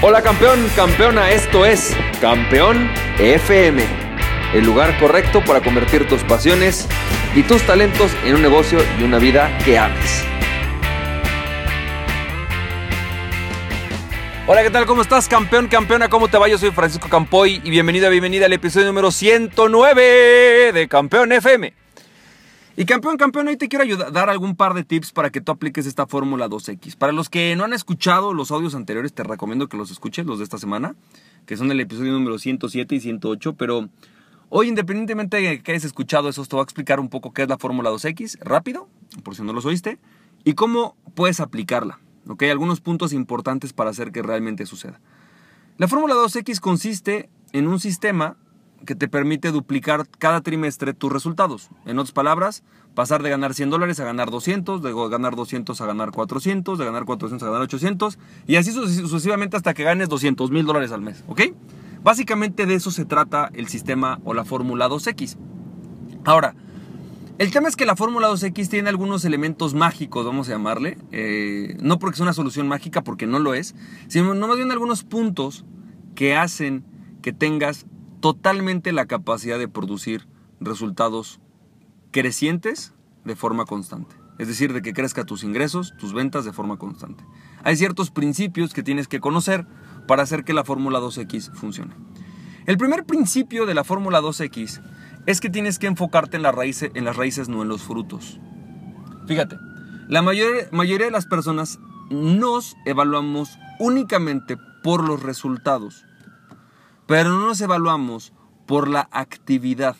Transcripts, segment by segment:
Hola campeón, campeona, esto es Campeón FM, el lugar correcto para convertir tus pasiones y tus talentos en un negocio y una vida que ames. Hola, ¿qué tal? ¿Cómo estás, campeón, campeona? ¿Cómo te va? Yo soy Francisco Campoy y bienvenida, bienvenida al episodio número 109 de Campeón FM. Y campeón, campeón, hoy te quiero ayudar, dar algún par de tips para que tú apliques esta fórmula 2X. Para los que no han escuchado los audios anteriores, te recomiendo que los escuches, los de esta semana, que son el episodio número 107 y 108, pero hoy independientemente de que hayas escuchado eso, te voy a explicar un poco qué es la fórmula 2X, rápido, por si no los oíste, y cómo puedes aplicarla. ¿ok? Algunos puntos importantes para hacer que realmente suceda. La fórmula 2X consiste en un sistema que te permite duplicar cada trimestre tus resultados. En otras palabras, pasar de ganar 100 dólares a ganar 200, de ganar 200 a ganar 400, de ganar 400 a ganar 800, y así sucesivamente hasta que ganes 200 mil dólares al mes, ¿ok? Básicamente de eso se trata el sistema o la fórmula 2X. Ahora, el tema es que la fórmula 2X tiene algunos elementos mágicos, vamos a llamarle, eh, no porque sea una solución mágica, porque no lo es, sino más bien algunos puntos que hacen que tengas totalmente la capacidad de producir resultados crecientes de forma constante. Es decir, de que crezca tus ingresos, tus ventas de forma constante. Hay ciertos principios que tienes que conocer para hacer que la fórmula 2X funcione. El primer principio de la fórmula 2X es que tienes que enfocarte en, en las raíces, no en los frutos. Fíjate, la mayoría de las personas nos evaluamos únicamente por los resultados pero no nos evaluamos por la actividad.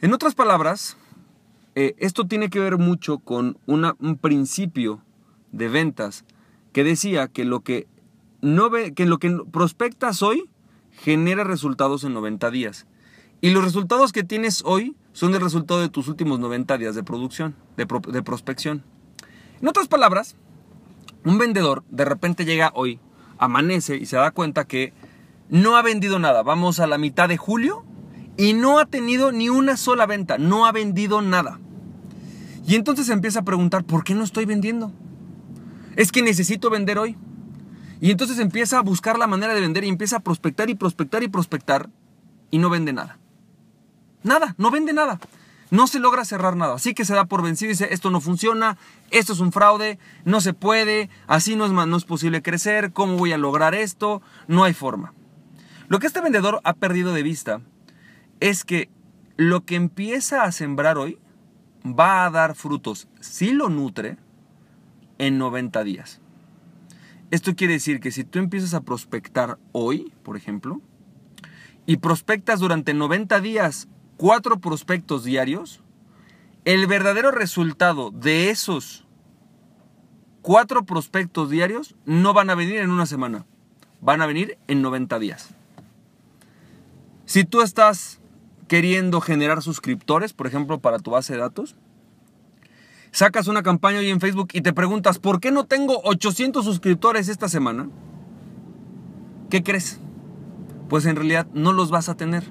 En otras palabras, eh, esto tiene que ver mucho con un principio de ventas que decía que lo que, no ve, que lo que prospectas hoy genera resultados en 90 días. Y los resultados que tienes hoy son el resultado de tus últimos 90 días de producción, de, de prospección. En otras palabras, un vendedor de repente llega hoy amanece y se da cuenta que no ha vendido nada. Vamos a la mitad de julio y no ha tenido ni una sola venta, no ha vendido nada. Y entonces empieza a preguntar, ¿por qué no estoy vendiendo? Es que necesito vender hoy. Y entonces empieza a buscar la manera de vender y empieza a prospectar y prospectar y prospectar y no vende nada. Nada, no vende nada no se logra cerrar nada. Así que se da por vencido y dice, esto no funciona, esto es un fraude, no se puede, así no es, no es posible crecer, ¿cómo voy a lograr esto? No hay forma. Lo que este vendedor ha perdido de vista es que lo que empieza a sembrar hoy va a dar frutos, si lo nutre, en 90 días. Esto quiere decir que si tú empiezas a prospectar hoy, por ejemplo, y prospectas durante 90 días cuatro prospectos diarios, el verdadero resultado de esos cuatro prospectos diarios no van a venir en una semana, van a venir en 90 días. Si tú estás queriendo generar suscriptores, por ejemplo, para tu base de datos, sacas una campaña hoy en Facebook y te preguntas, ¿por qué no tengo 800 suscriptores esta semana? ¿Qué crees? Pues en realidad no los vas a tener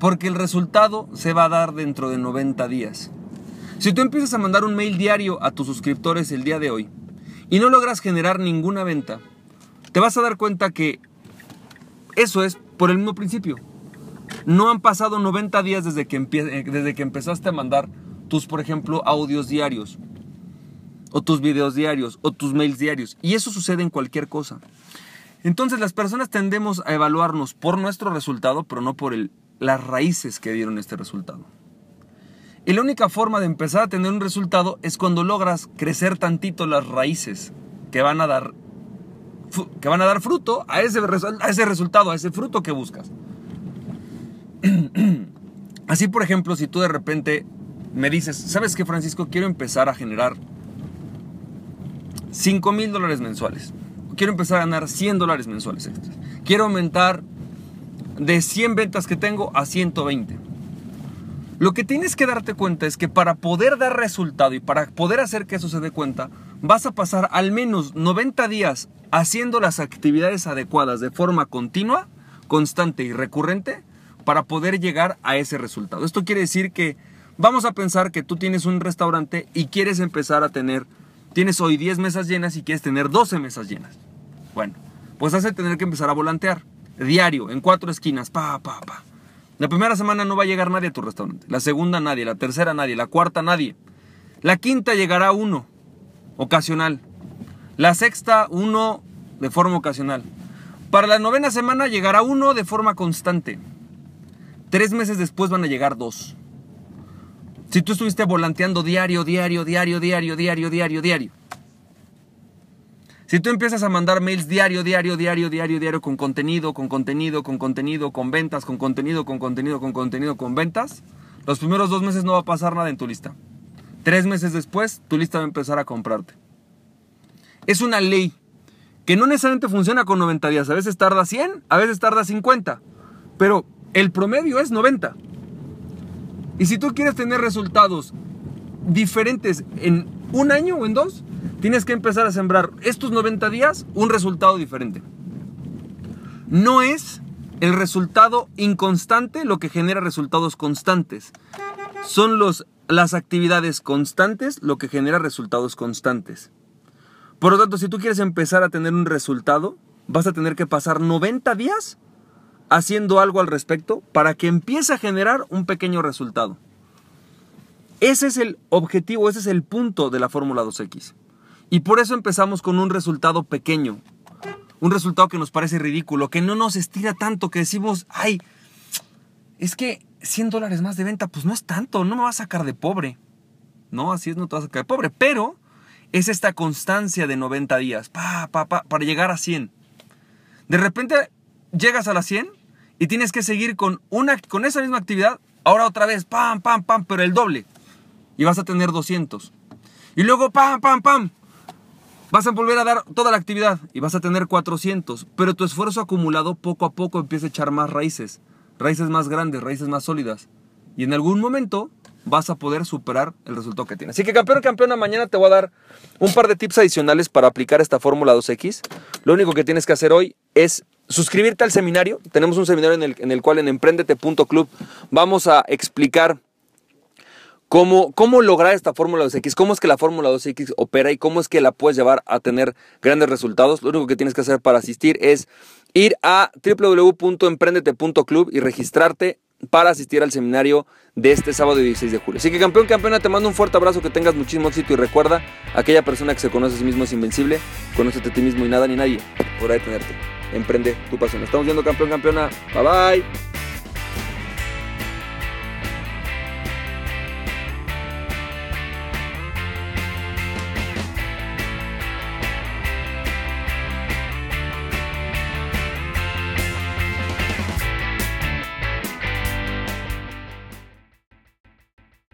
porque el resultado se va a dar dentro de 90 días. Si tú empiezas a mandar un mail diario a tus suscriptores el día de hoy y no logras generar ninguna venta, te vas a dar cuenta que eso es por el mismo principio. No han pasado 90 días desde que, eh, desde que empezaste a mandar tus, por ejemplo, audios diarios, o tus videos diarios, o tus mails diarios. Y eso sucede en cualquier cosa. Entonces las personas tendemos a evaluarnos por nuestro resultado, pero no por el las raíces que dieron este resultado. Y la única forma de empezar a tener un resultado es cuando logras crecer tantito las raíces que van a dar, que van a dar fruto a ese, a ese resultado, a ese fruto que buscas. Así, por ejemplo, si tú de repente me dices, ¿sabes qué, Francisco? Quiero empezar a generar 5 mil dólares mensuales. Quiero empezar a ganar 100 dólares mensuales Quiero aumentar de 100 ventas que tengo a 120. Lo que tienes que darte cuenta es que para poder dar resultado y para poder hacer que eso se dé cuenta, vas a pasar al menos 90 días haciendo las actividades adecuadas de forma continua, constante y recurrente para poder llegar a ese resultado. Esto quiere decir que vamos a pensar que tú tienes un restaurante y quieres empezar a tener, tienes hoy 10 mesas llenas y quieres tener 12 mesas llenas. Bueno, pues hace tener que empezar a volantear. Diario, en cuatro esquinas, pa, pa, pa. La primera semana no va a llegar nadie a tu restaurante. La segunda nadie, la tercera nadie, la cuarta nadie. La quinta llegará uno, ocasional. La sexta uno de forma ocasional. Para la novena semana llegará uno de forma constante. Tres meses después van a llegar dos. Si tú estuviste volanteando diario, diario, diario, diario, diario, diario, diario. Si tú empiezas a mandar mails diario, diario, diario, diario, diario, con contenido, con contenido, con contenido, con ventas, con contenido, con contenido, con contenido, con ventas, los primeros dos meses no va a pasar nada en tu lista. Tres meses después, tu lista va a empezar a comprarte. Es una ley que no necesariamente funciona con 90 días. A veces tarda 100, a veces tarda 50. Pero el promedio es 90. Y si tú quieres tener resultados diferentes en un año o en dos, tienes que empezar a sembrar estos 90 días un resultado diferente. No es el resultado inconstante lo que genera resultados constantes. Son los, las actividades constantes lo que genera resultados constantes. Por lo tanto, si tú quieres empezar a tener un resultado, vas a tener que pasar 90 días haciendo algo al respecto para que empiece a generar un pequeño resultado. Ese es el objetivo, ese es el punto de la Fórmula 2X. Y por eso empezamos con un resultado pequeño. Un resultado que nos parece ridículo, que no nos estira tanto, que decimos, ay, es que 100 dólares más de venta, pues no es tanto, no me va a sacar de pobre. No, así es, no te va a sacar de pobre. Pero es esta constancia de 90 días, pa, pa, pa, para llegar a 100. De repente llegas a la 100 y tienes que seguir con, una, con esa misma actividad, ahora otra vez, pam, pam, pam, pero el doble. Y vas a tener 200. Y luego, pam, pam, pam, Vas a volver a dar toda la actividad y vas a tener 400, pero tu esfuerzo acumulado poco a poco empieza a echar más raíces, raíces más grandes, raíces más sólidas. Y en algún momento vas a poder superar el resultado que tienes. Así que campeón, campeona, mañana te voy a dar un par de tips adicionales para aplicar esta fórmula 2X. Lo único que tienes que hacer hoy es suscribirte al seminario. Tenemos un seminario en el, en el cual en emprendete.club vamos a explicar cómo, cómo lograr esta fórmula 2X, cómo es que la fórmula 2X opera y cómo es que la puedes llevar a tener grandes resultados. Lo único que tienes que hacer para asistir es ir a www.emprendete.club y registrarte para asistir al seminario de este sábado 16 de julio. Así que campeón, campeona, te mando un fuerte abrazo, que tengas muchísimo éxito y recuerda, aquella persona que se conoce a sí mismo es invencible, conócete a ti mismo y nada ni nadie podrá detenerte. Emprende tu pasión. Estamos viendo campeón, campeona. Bye bye.